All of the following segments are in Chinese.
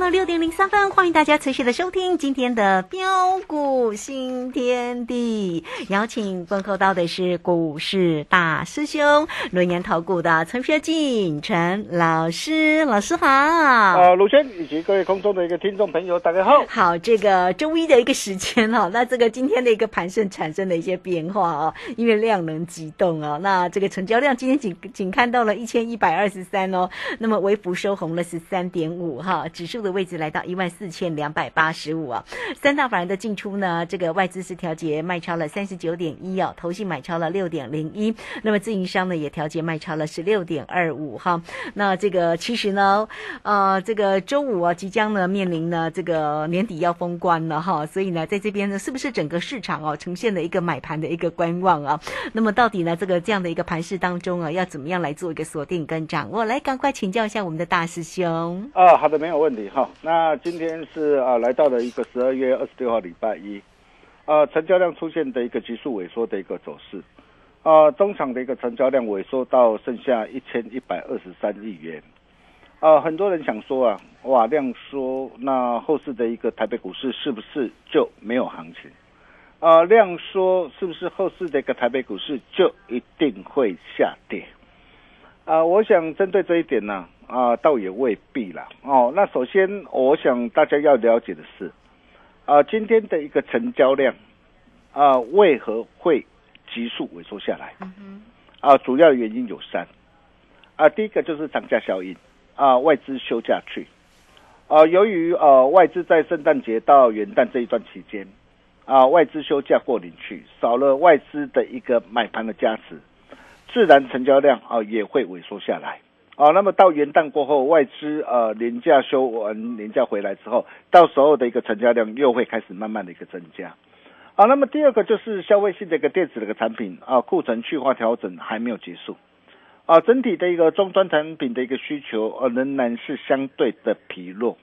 了六点零三分，欢迎大家持续的收听今天的标股新天地。邀请问候到的是股市大师兄轮研投顾的陈学进陈老师，老师好。啊，卢轩以及各位空中的一个听众朋友，大家好。好，这个周一的一个时间哈，那这个今天的一个盘势产生的一些变化啊，因为量能急动啊，那这个成交量今天仅仅看到了一千一百二十三哦，那么微幅收红了十三点五哈，指数的位置来到一万四千两百八十五啊。三大法人的进出呢，这个外资是调节卖超了三十九点一哦，投信买超了六点零一，那么自营商呢也调节卖超了十六点二五哈。那这个其实呢，呃，这个周五啊，即将呢面临呢这个年底要封关了哈，所以呢，在这边呢，是不是整个市场哦呈现了一个买盘的一个观望啊？那么到底呢，这个这样的一个盘势当中啊，要怎么样来做一个锁定跟掌握？来，赶快请教一下我们的大师兄。啊，好的，没有问题哈。那今天是啊，来到了一个十二月二十六号礼拜一，呃，成交量出现的一个急速萎缩的一个走势，啊，中场的一个成交量萎缩到剩下一千一百二十三亿元，啊，很多人想说啊，哇，量缩，那后市的一个台北股市是不是就没有行情？啊，量缩是不是后市的一个台北股市就一定会下跌？啊，我想针对这一点呢，啊，倒也未必啦。哦，那首先我想大家要了解的是，啊，今天的一个成交量，啊，为何会急速萎缩下来？啊，主要原因有三，啊，第一个就是涨价效应，啊，外资休假去，啊，由于呃外资在圣诞节到元旦这一段期间，啊，外资休假过年去，少了外资的一个买盘的加持。自然成交量啊也会萎缩下来啊。那么到元旦过后，外资呃年假休完年假回来之后，到时候的一个成交量又会开始慢慢的一个增加啊。那么第二个就是消费性的一个电子的一个产品啊，库存去化调整还没有结束啊，整体的一个终端产品的一个需求呃仍然是相对的疲弱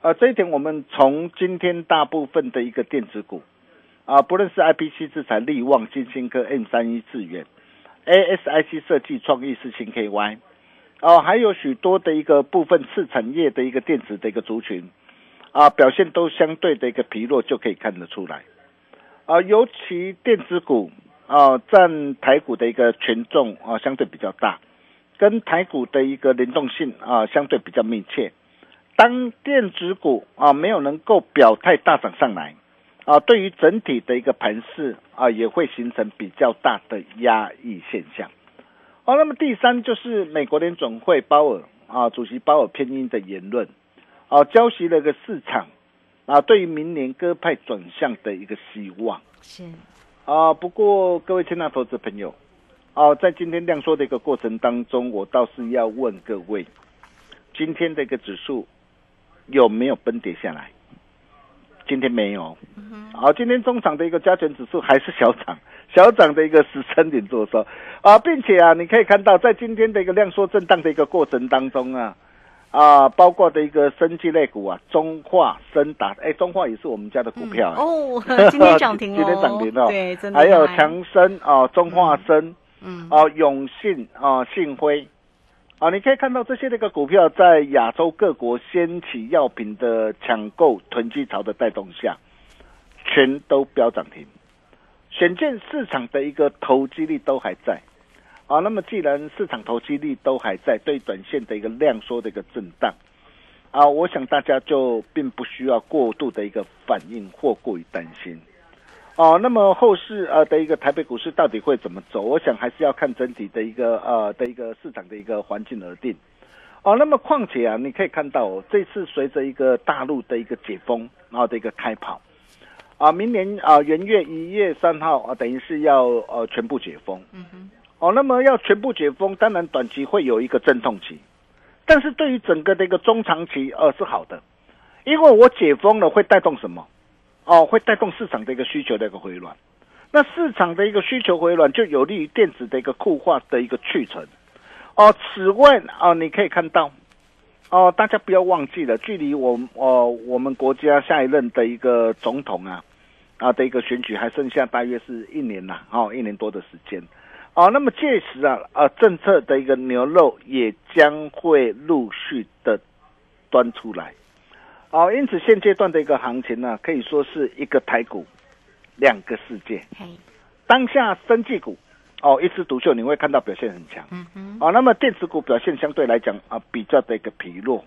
啊。这一点我们从今天大部分的一个电子股啊，不论是 IPC 制裁、力旺、金星科、M 三一、智远。ASIC 设计创意是新 KY，哦，还有许多的一个部分次产业的一个电子的一个族群，啊，表现都相对的一个疲弱，就可以看得出来，啊，尤其电子股啊，占台股的一个权重啊，相对比较大，跟台股的一个联动性啊，相对比较密切。当电子股啊没有能够表态大涨上来。啊，对于整体的一个盘势啊，也会形成比较大的压抑现象。好，那么第三就是美国联总会鲍尔啊，主席鲍尔偏鹰的言论，啊，交袭了一个市场啊，对于明年鸽派转向的一个希望。是啊，不过各位亲爱投资朋友，啊，在今天量缩的一个过程当中，我倒是要问各位，今天的一个指数有没有崩跌下来？今天没有，好，今天中场的一个加权指数还是小涨，小涨的一个十三点多收。啊，并且啊，你可以看到在今天的一个量缩震荡的一个过程当中啊，啊，包括的一个升绩类股啊，中化、深达，哎，中化也是我们家的股票 哦，今天涨停今天涨停哦，对，真的，还有强生啊，中化生，嗯，啊，永信啊，信辉。啊，你可以看到这些那个股票在亚洲各国掀起药品的抢购囤积潮的带动下，全都飙涨停，显见市场的一个投机力都还在。啊，那么既然市场投机力都还在，对短线的一个量缩的一个震荡，啊，我想大家就并不需要过度的一个反应或过于担心。哦，那么后市呃的一个台北股市到底会怎么走？我想还是要看整体的一个呃的一个市场的一个环境而定。哦，那么况且啊，你可以看到这次随着一个大陆的一个解封，然后的一个开跑，啊，明年啊元月一月三号啊，等于是要呃全部解封。嗯哼。哦，那么要全部解封，当然短期会有一个阵痛期，但是对于整个的一个中长期呃是好的，因为我解封了会带动什么？哦，会带动市场的一个需求的一个回暖，那市场的一个需求回暖就有利于电子的一个固化的一个去存。哦，此外啊，你可以看到，哦，大家不要忘记了，距离我哦我们国家下一任的一个总统啊啊的一个选举还剩下大约是一年呐，哦，一年多的时间。哦，那么届时啊啊政策的一个牛肉也将会陆续的端出来。哦，因此现阶段的一个行情呢，可以说是一个台股两个世界。嘿，当下生技股哦一枝独秀，你会看到表现很强。嗯哼，哦，那么电子股表现相对来讲啊比较的一个疲弱。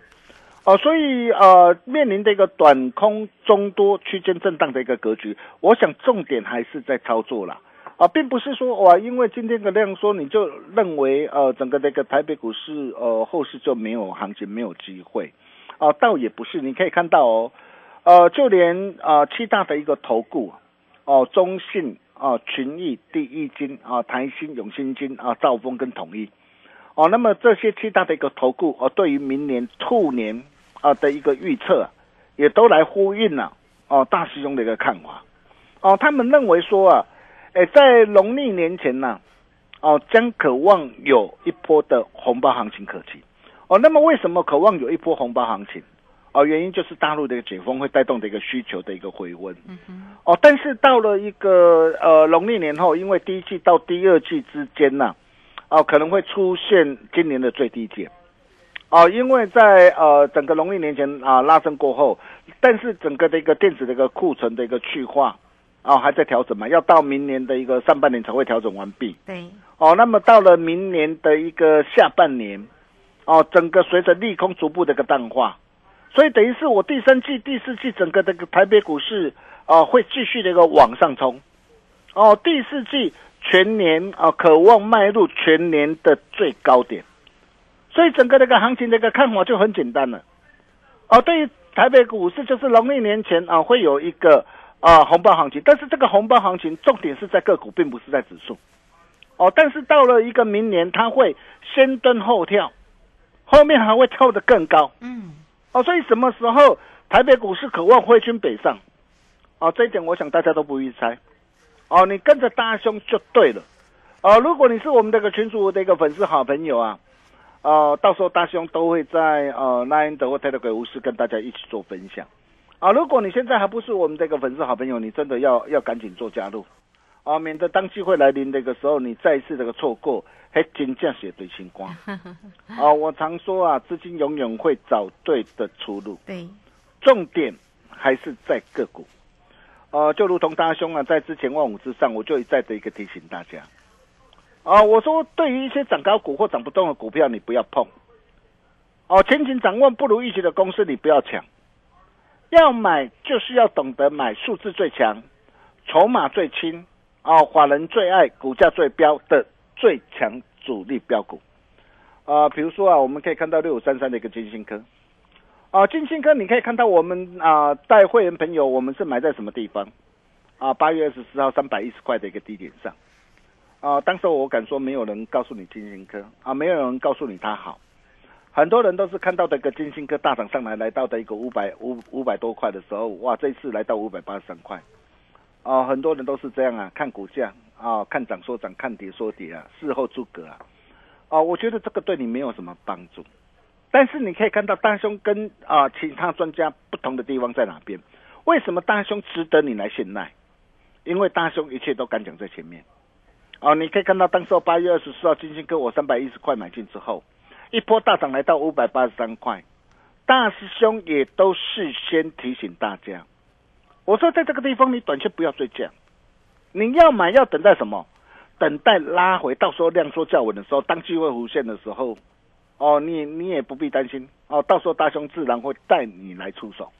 哦，所以呃面临的一个短空中多区间震荡的一个格局，我想重点还是在操作啦。啊，并不是说哇，因为今天的量缩，你就认为呃整个这个台北股市呃后市就没有行情，没有机会。啊，倒也不是，你可以看到哦，呃，就连呃七大的一个投顾，哦，中信啊、群益、第一金啊、台新、永兴金啊、兆丰跟统一，哦，那么这些七大的一个投顾哦，对于明年兔年啊的一个预测，也都来呼应了哦大师兄的一个看法，哦，他们认为说啊，哎，在农历年前呢、哦，将渴望有一波的红包行情可期。哦，那么为什么渴望有一波红包行情？哦，原因就是大陆的一个解封会带动的一个需求的一个回温。嗯哼，哦，但是到了一个呃农历年后，因为第一季到第二季之间呢、哦，可能会出现今年的最低点。哦，因为在呃整个农历年前啊拉升过后，但是整个的一个电子的一个库存的一个去化，哦还在调整嘛，要到明年的一个上半年才会调整完毕。对，哦，那么到了明年的一个下半年，哦，整个随着利空逐步的一个淡化，所以等于是我第三季、第四季整个这个台北股市啊、会继续的一个往上冲，哦，第四季全年啊、渴望迈入全年的最高点，所以整个这个行情的一个看法就很简单了，哦，对于台北股市就是农历年前啊、会有一个啊、红包行情，但是这个红包行情重点是在个股，并不是在指数。哦，但是到了一个明年，它会先蹲后跳，后面还会跳得更高。嗯，哦，所以什么时候台北股市渴望挥军北上？哦，这一点我想大家都不易猜。哦，你跟着大兄就对了。哦，如果你是我们这个群主的一个粉丝好朋友啊，呃，到时候大兄都会在呃那英德或泰德鬼屋室跟大家一起做分享。啊，如果你现在还不是我们这个粉丝好朋友，你真的要要赶紧做加入。啊，免得当机会来临的一个时候，你再一次这个错过，还真正是对星光。啊，我常说啊，资金永远会找对的出路，对，重点还是在个股。呃，就如同大兄啊，在之前万五之上，我就一再的一个提醒大家。啊，我说对于一些涨高股或涨不动的股票，你不要碰。哦，前景展望不如预期的公司，你不要抢。要买就是要懂得买数字最强、筹码最轻、啊，法人最爱、股价最标的最强主力标股。啊、比如说啊，我们可以看到六五三三的一个金星科。啊，金星科你可以看到我们啊带会员朋友，我们是买在什么地方？啊，八月二十四号三百一十块的一个低点上。啊，当时我敢说没有人告诉你金星科啊，没有人告诉你它好。很多人都是看到的一个金星科大涨上来，来到的一个五百五五百多块的时候，哇，这一次来到五百八十三块。啊，很多人都是这样啊，看股价啊，看涨说涨，看跌说跌啊，事后诸葛啊。哦，我觉得这个对你没有什么帮助。但是你可以看到大兄跟啊其他专家不同的地方在哪边？为什么大兄值得你来信赖？因为大兄一切都敢讲在前面。哦，你可以看到当时候八月二十四号金星哥我三百一十块买进之后，一波大涨来到五百八十三块，大师兄也都事先提醒大家，我说在这个地方你短线不要追价，你要买要等待什么？等待拉回，到时候量缩较稳的时候，当机会弧线的时候，哦，你你也不必担心哦，到时候大兄自然会带你来出手。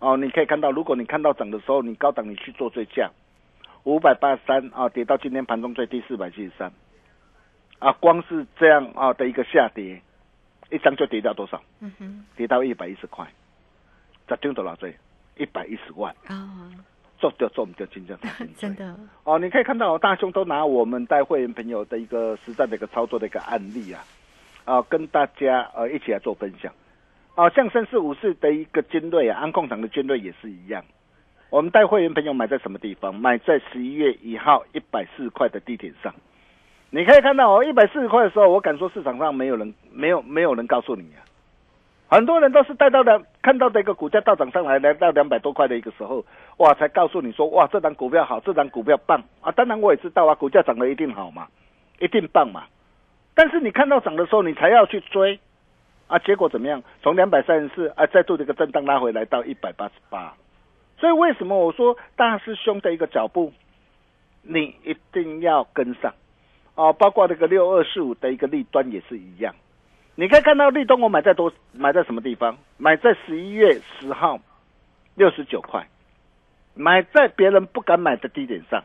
哦，你可以看到，如果你看到涨的时候，你高档你去做追价，五百八十三啊，跌到今天盘中最低四百七十三，啊，光是这样啊的一个下跌，一张就跌掉多少？嗯哼，跌到一百一十块，十张多少岁？一百一十万，啊，做掉做不掉，真正 真的，哦，你可以看到大兄都拿我们带会员朋友的一个实战的一个操作的一个案例啊，啊，跟大家呃一起来做分享。啊，像三四五四的一个尖锐啊，安控厂的尖锐也是一样。我们带会员朋友买在什么地方？买在十一月一号一百四十块的地点上。你可以看到哦，一百四十块的时候，我敢说市场上没有人没有没有人告诉你啊。很多人都是带到两看到这个股价大涨上来，来到两百多块的一个时候，哇，才告诉你说，哇，这档股票好，这档股票棒啊！当然我也知道啊，股价涨了一定好嘛，一定棒嘛。但是你看到涨的时候，你才要去追，啊，结果怎么样？从两百三十四啊，再做这个震荡拉回来到一百八十八，所以为什么我说大师兄的一个脚步，你一定要跟上啊！包括这个六二四五的一个利端也是一样，你可以看到利端我买在多买在什么地方？买在十一月十号六十九块，买在别人不敢买的低点上。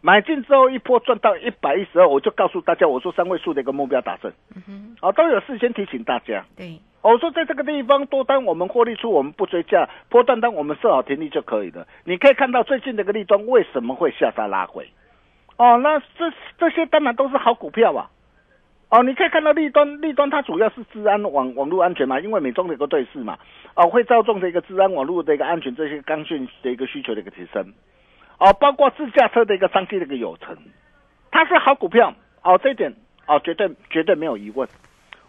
买进之后一波赚到一百一十二，我就告诉大家，我说三位数的一个目标达成，哦，都有事先提醒大家。对，我说在这个地方多单我们获利出，我们不追价，波段单我们设好停利就可以了。你可以看到最近这个利端为什么会下杀拉回？哦，那这这些当然都是好股票啊。哦，你可以看到利端，利端它主要是治安网网络安全嘛，因为美中的一个对峙嘛，哦，会造成的一个治安网络的一个安全，这些刚性的一个需求的一个提升。哦，包括自驾车的一个商机的一个有成，它是好股票哦，这一点哦，绝对绝对没有疑问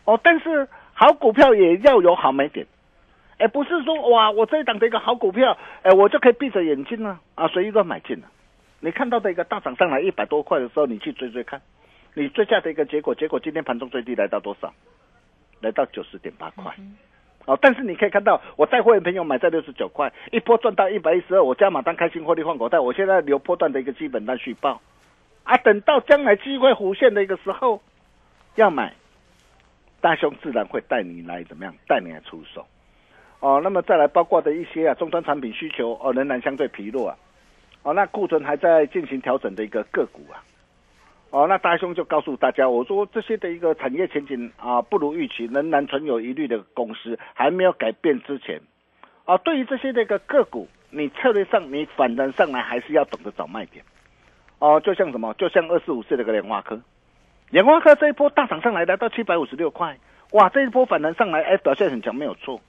哦。但是好股票也要有好买点，哎，不是说哇，我这一档的一个好股票，哎，我就可以闭着眼睛呢啊，随意乱买进了。你看到的一个大涨上来一百多块的时候，你去追追看，你追下的一个结果，结果今天盘中最低来到多少？来到九十点八块。哦，但是你可以看到，我带会员朋友买在六十九块，一波赚到一百一十二，我加码单开心获利换口袋，我现在留波段的一个基本单续报，啊，等到将来机会弧现的一个时候，要买，大兄自然会带你来怎么样，带你来出手，哦，那么再来包括的一些啊，终端产品需求哦仍然相对疲弱啊，哦，那库存还在进行调整的一个个股啊。哦，那大兄就告诉大家，我说这些的一个产业前景啊，不如预期，仍然存有疑虑的公司还没有改变之前，啊，对于这些的一个个股，你策略上你反弹上来还是要懂得找卖点，哦，就像什么，就像二十五岁的个莲花科，莲花科这一波大涨上来来到七百五十六块，哇，这一波反弹上来，哎，表现很强没有错，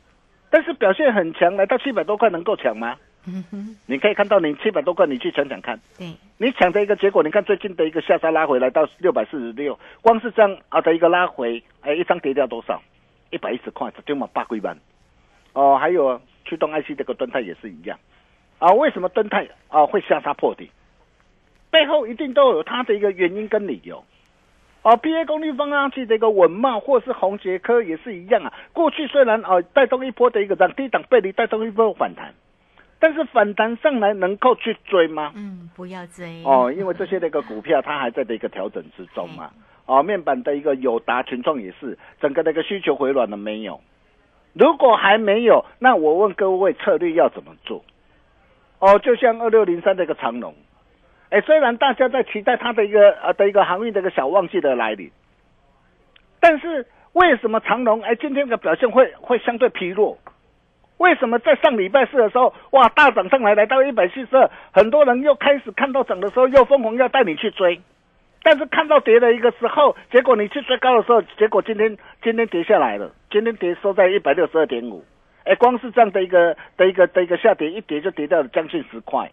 但是表现很强来到七百多块能够抢吗？嗯哼，你可以看到，你七百多块，你去抢抢看。对，你抢的一个结果，你看最近的一个下杀拉回来到六百四十六，光是这样啊的一个拉回，哎，一张跌掉多少？一百一十块，就嘛八龟板。哦，还有驱动 IC 这个吨泰也是一样。啊，为什么吨泰啊会下杀破底？背后一定都有它的一个原因跟理由。哦，PA 功率放上去的一个稳茂或是红杰科也是一样啊。过去虽然啊带动一波的一个涨低档背离带动一波反弹。但是反弹上来能够去追吗？嗯，不要追哦，因为这些那个股票它还在的一个调整之中嘛。哦，面板的一个友达群创也是，整个那个需求回暖了没有？如果还没有，那我问各位策略要怎么做？哦，就像二六零三的一个长龙，哎，虽然大家在期待它的一个呃的一个航运的一个小旺季的来临，但是为什么长龙哎今天的表现会会相对疲弱？为什么在上礼拜四的时候，哇，大涨上来来到一百七十二，很多人又开始看到涨的时候又疯狂要带你去追，但是看到跌的一个时候，结果你去追高的时候，结果今天今天跌下来了，今天跌收在一百六十二点五，哎，光是这样的一个的一个的一个下跌，一跌就跌掉了将近十块，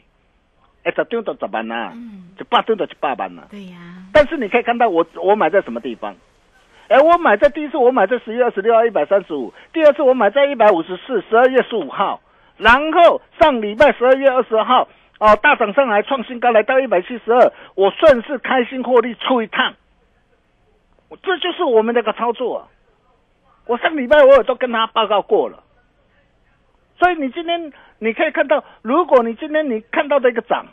哎，十吨都十万呐，就八吨都一百万呐，对呀，但是你可以看到我我买在什么地方？哎，我买在第一次，我买在十月二十六号一百三十五，第二次我买在一百五十四，十二月十五号，然后上礼拜十二月二十号，哦，大涨上来创新高来到一百七十二，我顺势开心获利出一趟，这就是我们那个操作。我上礼拜我也都跟他报告过了，所以你今天你可以看到，如果你今天你看到的一个涨，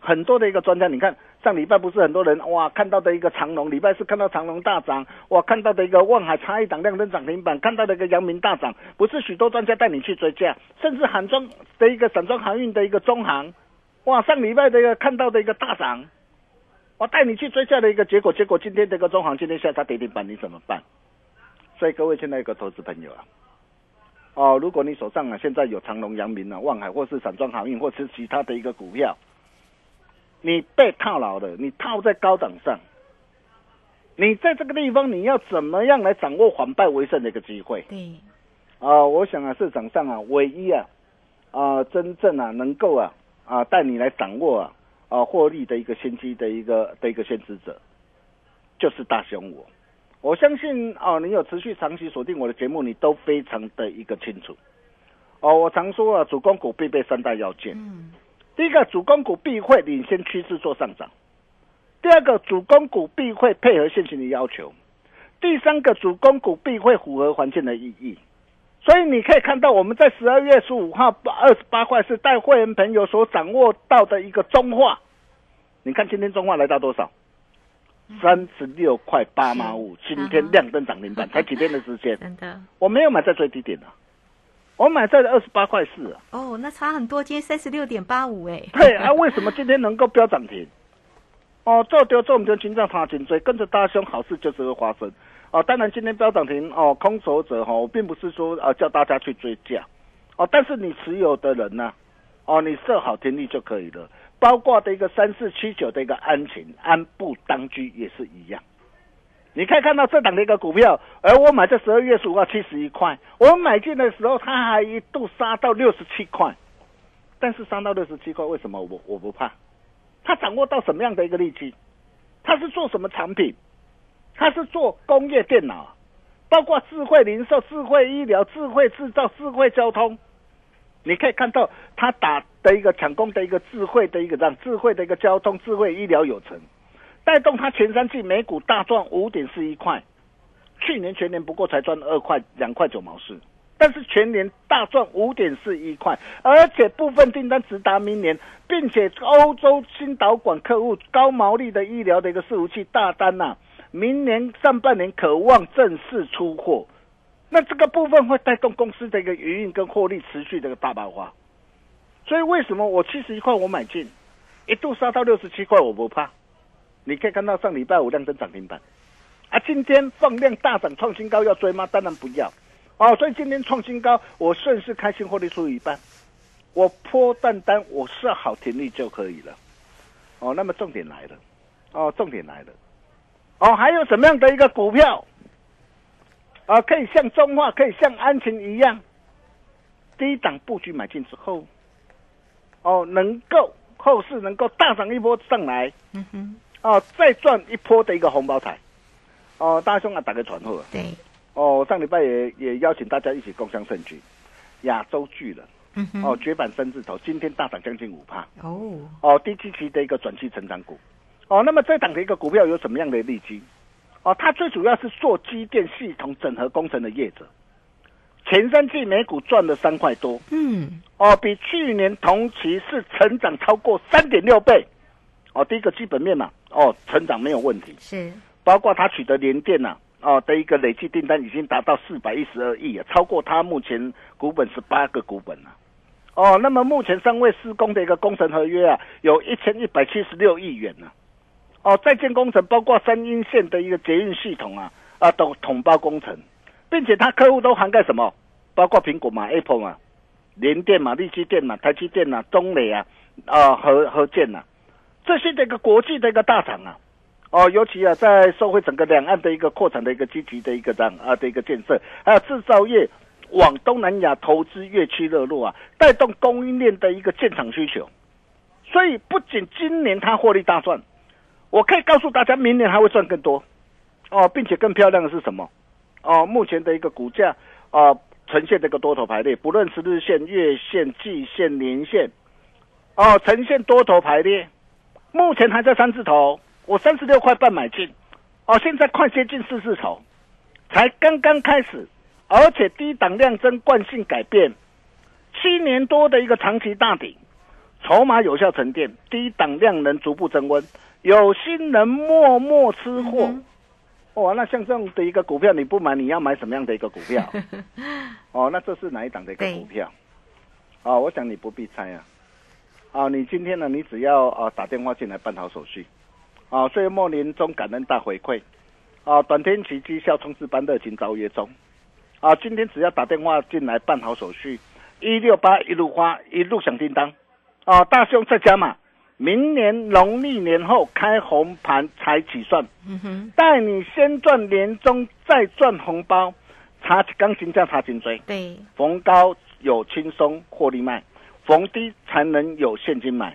很多的一个专家，你看。上礼拜不是很多人哇看到的一个长龙，礼拜四看到长龙大涨，哇看到的一个望海差一档亮灯涨停板，看到的一个阳明大涨，不是许多专家带你去追价，甚至韩装的一个散装航运的一个中航，哇上礼拜的一个看到的一个大涨，我带你去追价的一个结果，结果今天这个中航今天下杀跌停板，你怎么办？所以各位现在一个投资朋友啊，哦如果你手上啊现在有长隆、阳明啊、望海或是散装航运或是其他的一个股票。你被套牢了，你套在高档上，你在这个地方，你要怎么样来掌握反败为胜的一个机会？对，啊，我想啊，市场上啊，唯一啊，啊，真正啊，能够啊，啊，带你来掌握啊，啊，获利的一个先机的一个的一个先知者，就是大熊我。我相信啊，你有持续长期锁定我的节目，你都非常的一个清楚。哦，我常说啊，主攻股必备三大要件。嗯。第一个主攻股必会领先趋势做上涨，第二个主攻股必会配合现行的要求，第三个主攻股必会符合环境的意义。所以你可以看到，我们在十二月十五号二十八块是带会员朋友所掌握到的一个中化。你看今天中化来到多少？三十六块八毛五，今天亮灯涨停板，才几天的时间？真的，我没有买在最低点啊，我买在了二十八块四啊。哦，那差很多，今天三十六点八五哎。对啊，为什么今天能够飙涨停？哦，做丢做唔丢，金涨爬颈椎，跟着大兄，好事就是会发生。哦，当然今天飙涨停哦，空手者哈，我并不是说呃叫大家去追价，哦，但是你持有的人呢，哦，你设好停利就可以了。包括的一个三四七九的一个安情安步当居也是一样，你可以看到这档的一个股票，而我买在十二月十五号七十一块，我买进的时候它还一度杀到六十七块，但是杀到六十七块，为什么我我不怕？它掌握到什么样的一个利基？它是做什么产品？它是做工业电脑，包括智慧零售、智慧医疗、智慧制造、智慧交通。你可以看到他打的一个抢攻的一个智慧的一个让智慧的一个交通智慧医疗有成，带动它前三季每股大赚五点四一块，去年全年不过才赚二块两块九毛四，但是全年大赚五点四一块，而且部分订单直达明年，并且欧洲新导管客户高毛利的医疗的一个伺服器大单呐，明年上半年渴望正式出货。那这个部分会带动公司的一个营运跟获利持续的一个大爆发，所以为什么我七十一块我买进，一度杀到六十七块我不怕？你可以看到上礼拜五量增涨停板，啊，今天放量大涨创新高要追吗？当然不要，哦，所以今天创新高我顺势开心获利出一半，我破单单我设好停利就可以了，哦，那么重点来了，哦，重点来了，哦，还有什么样的一个股票？啊，可以像中化，可以像安晴一样，低档布局买进之后，哦，能够后市能够大涨一波上来，嗯哼，哦，再赚一波的一个红包彩，哦，大兄啊，打个传呼，对，哦，上礼拜也也邀请大家一起共享盛举，亚洲巨人，嗯哼，哦，绝版三字头，今天大涨将近五帕，哦，哦，低基期的一个转期成长股，哦，那么这档的一个股票有什么样的利基？哦，它最主要是做机电系统整合工程的业者，前三季每股赚了三块多，嗯，哦，比去年同期是成长超过三点六倍，哦，第一个基本面嘛，哦，成长没有问题，是，包括它取得联电呐，哦的一个累计订单已经达到四百一十二亿啊，超过它目前股本是八个股本了，哦，那么目前尚未施工的一个工程合约啊，有一千一百七十六亿元呢。哦，在建工程包括三阴线的一个捷运系统啊，啊，都统包工程，并且它客户都涵盖什么？包括苹果嘛、Apple 嘛、联电嘛、力积电嘛、台积电呐、中磊啊、啊和和建呐，这些的一个国际的一个大厂啊，哦，尤其啊，在社会整个两岸的一个扩产的一个积极的一个这样啊的一个建设，还有制造业往东南亚投资越趋热络啊，带动供应链的一个建厂需求，所以不仅今年它获利大赚。我可以告诉大家，明年还会赚更多，哦，并且更漂亮的是什么？哦，目前的一个股价啊，呈现这个多头排列，不论是日线、月线、季线、年线，哦，呈现多头排列，目前还在三字头，我三十六块半买进，哦，现在快接近四字头，才刚刚开始，而且低档量增惯性改变，七年多的一个长期大底，筹码有效沉淀，低档量能逐步增温。有心人默默吃货，哦！那像这样的一个股票，你不买，你要买什么样的一个股票？哦，那这是哪一档的一个股票？哦，我想你不必猜啊。啊，你今天呢，你只要啊打电话进来办好手续，啊，岁末年终感恩大回馈，啊，短天期绩效冲刺班热情招约中，啊，今天只要打电话进来办好手续，一六八一路花一路响叮当，啊，大兄在家嘛。明年农历年后开红盘才起算，嗯带你先赚年终再赚红包，查钢琴价查颈椎，对，逢高有轻松获利卖，逢低才能有现金买。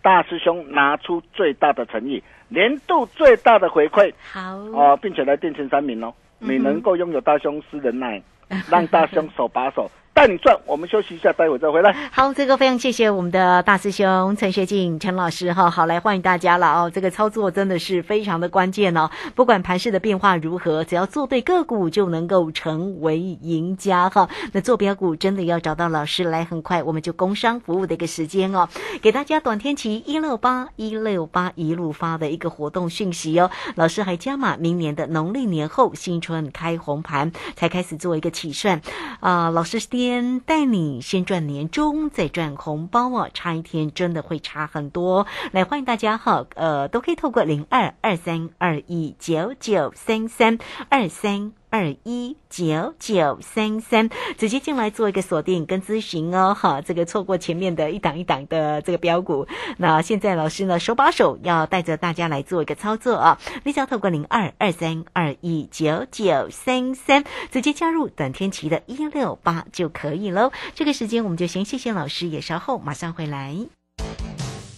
大师兄拿出最大的诚意，年度最大的回馈，好哦，并且来电前三名哦，你能够拥有大兄私人奶，让大兄手把手。带你赚。我们休息一下，待会再回来。好，这个非常谢谢我们的大师兄陈学进陈老师哈。好，来欢迎大家了哦。这个操作真的是非常的关键哦。不管盘势的变化如何，只要做对个股，就能够成为赢家哈。那坐标股真的要找到老师来，很快我们就工商服务的一个时间哦，给大家短天期一六八一六八一路发的一个活动讯息哦。老师还加码，明年的农历年后新春开红盘才开始做一个起算啊。老师第先带你先赚年终，再赚红包哦，差一天真的会差很多。来欢迎大家哈，呃，都可以透过零二二三二一九九三三二三。二一九九三三，直接进来做一个锁定跟咨询哦，哈，这个错过前面的一档一档的这个标股，那现在老师呢手把手要带着大家来做一个操作啊，你只要透过零二二三二一九九三三，直接加入短天期的一六八就可以喽。这个时间我们就先谢谢老师，也稍后马上回来。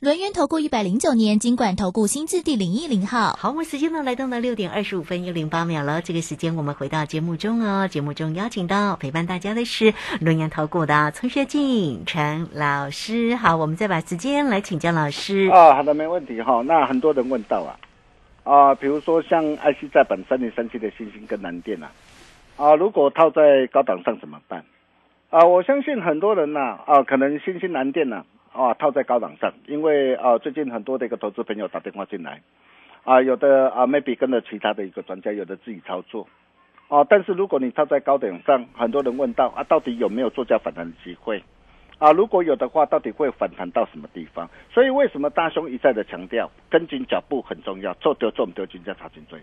轮源投顾一百零九年金管投顾新字第零一零号，好，我们时间呢来到了六点二十五分又零八秒了。这个时间我们回到节目中哦，节目中邀请到陪伴大家的是轮源投顾的崔学进陈老师。好，我们再把时间来请教老师。啊，好的，没问题哈。那很多人问到啊，啊，比如说像 IC 在本三零三七的星星跟南电啊，啊，如果套在高档上怎么办？啊，我相信很多人呐，啊，可能星星南电呐。啊，套在高档上，因为啊，最近很多的一个投资朋友打电话进来，啊，有的啊，maybe 跟着其他的一个专家，有的自己操作，啊，但是如果你套在高点上，很多人问到啊，到底有没有做价反弹的机会？啊，如果有的话，到底会反弹到什么地方？所以为什么大兄一再的强调跟紧脚步很重要，做丢做不丢，均价查颈椎。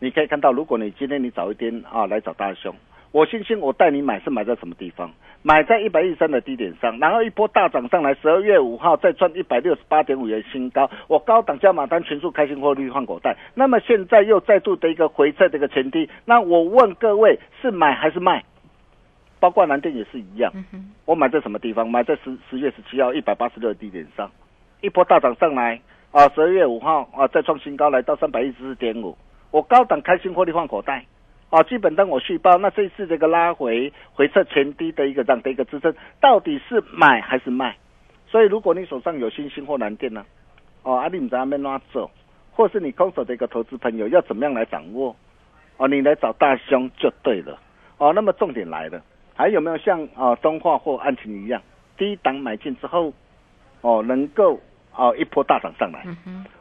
你可以看到，如果你今天你早一天啊来找大兄。我信心，我带你买是买在什么地方？买在一百一十三的低点上，然后一波大涨上来，十二月五号再赚一百六十八点五元新高，我高档加码单全数开心获利换口袋。那么现在又再度的一个回撤的一个前提，那我问各位是买还是卖？包括南电也是一样，我买在什么地方？买在十十月十七号一百八十六的低点上，一波大涨上来啊，十二月五号啊再创新高来到三百一十四点五，我高档开心获利放口袋。啊，基本单我续报，那这次这个拉回回撤前低的一个这样的一个支撑，到底是买还是卖？所以如果你手上有新兴或蓝电呢，哦，阿里你在那边拉走，或是你空手的一个投资朋友要怎么样来掌握？哦，你来找大兄就对了。哦，那么重点来了，还有没有像啊中化或安晴一样，低档买进之后，哦，能够哦一波大涨上来？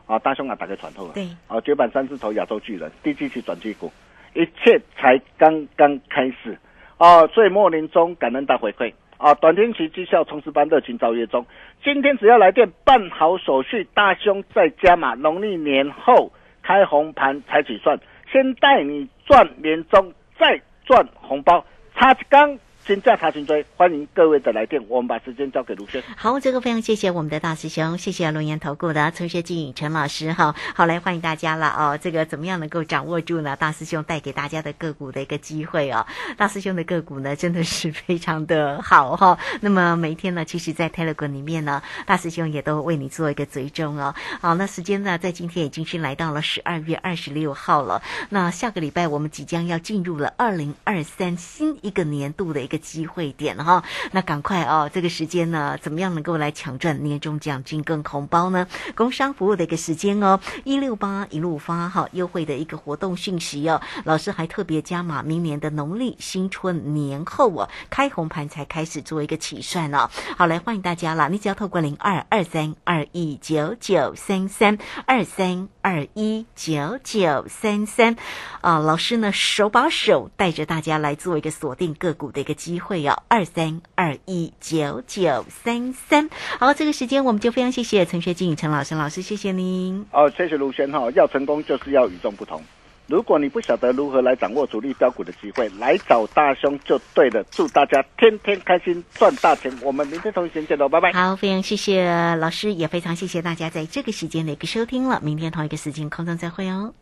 啊，大胸啊，打开传透了。对。啊，绝版三字头亚洲巨人，低基期转机股。一切才刚刚开始啊！岁末年终感恩大回馈啊！短天期绩效冲刺班热情招约中，今天只要来电办好手续，大兄再加码，农历年后开红盘才起算，先带你赚年终，再赚红包，差刚。先价查询追，欢迎各位的来电，我们把时间交给卢轩。好，这个非常谢谢我们的大师兄，谢谢龙岩投顾的陈学进陈老师哈。好，来欢迎大家了哦。这个怎么样能够掌握住呢？大师兄带给大家的个股的一个机会哦。大师兄的个股呢，真的是非常的好哈。那么每天呢，其实，在 Telegram 里面呢，大师兄也都为你做一个追踪哦。好，那时间呢，在今天已经是来到了十二月二十六号了。那下个礼拜我们即将要进入了二零二三新一个年度的一个。机会点哈。那赶快哦，这个时间呢，怎么样能够来抢赚年终奖金跟红包呢？工商服务的一个时间哦，一六八一路发哈，优惠的一个活动讯息哦。老师还特别加码，明年的农历新春年后哦，开红盘才开始做一个起算哦。好，来欢迎大家啦，你只要透过零二二三二一九九三三二三二一九九三三啊，老师呢手把手带着大家来做一个锁定个股的一个机会哦，二三二一九九三三。好，这个时间我们就非常谢谢陈学静陈老师老师，谢谢您。哦，谢谢卢轩哈，要成功就是要与众不同。如果你不晓得如何来掌握主力标股的机会，来找大兄就对了。祝大家天天开心，赚大钱！我们明天同一时间见喽，拜拜。好，非常谢谢老师，也非常谢谢大家在这个时间的一个收听了。明天同一个时间空中再会哦。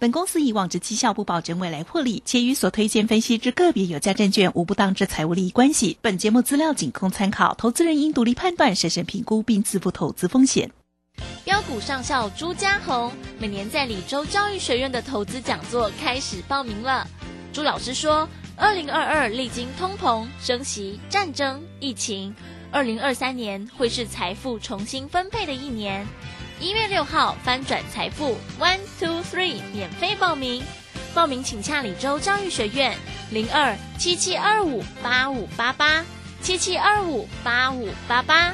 本公司以往之绩效不保证未来获利，且与所推荐分析之个别有价证券无不当之财务利益关系。本节目资料仅供参考，投资人应独立判断、审慎评估并自负投资风险。标股上校朱家红每年在李州教育学院的投资讲座开始报名了。朱老师说，二零二二历经通膨、升息、战争、疫情，二零二三年会是财富重新分配的一年。一月六号翻转财富，one two three 免费报名，报名请洽李州教育学院零二七七二五八五八八七七二五八五八八。